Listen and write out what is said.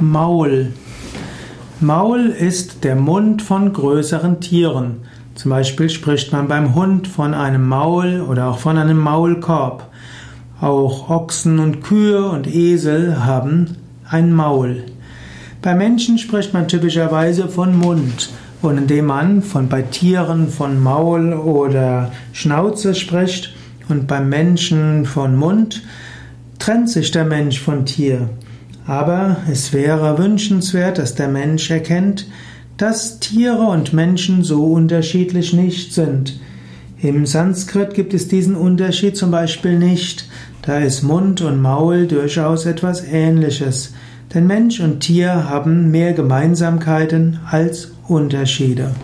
Maul. Maul ist der Mund von größeren Tieren. Zum Beispiel spricht man beim Hund von einem Maul oder auch von einem Maulkorb. Auch Ochsen und Kühe und Esel haben ein Maul. Bei Menschen spricht man typischerweise von Mund. Und indem man von bei Tieren von Maul oder Schnauze spricht und beim Menschen von Mund, trennt sich der Mensch von Tier. Aber es wäre wünschenswert, dass der Mensch erkennt, dass Tiere und Menschen so unterschiedlich nicht sind. Im Sanskrit gibt es diesen Unterschied zum Beispiel nicht. Da ist Mund und Maul durchaus etwas Ähnliches. Denn Mensch und Tier haben mehr Gemeinsamkeiten als Unterschiede.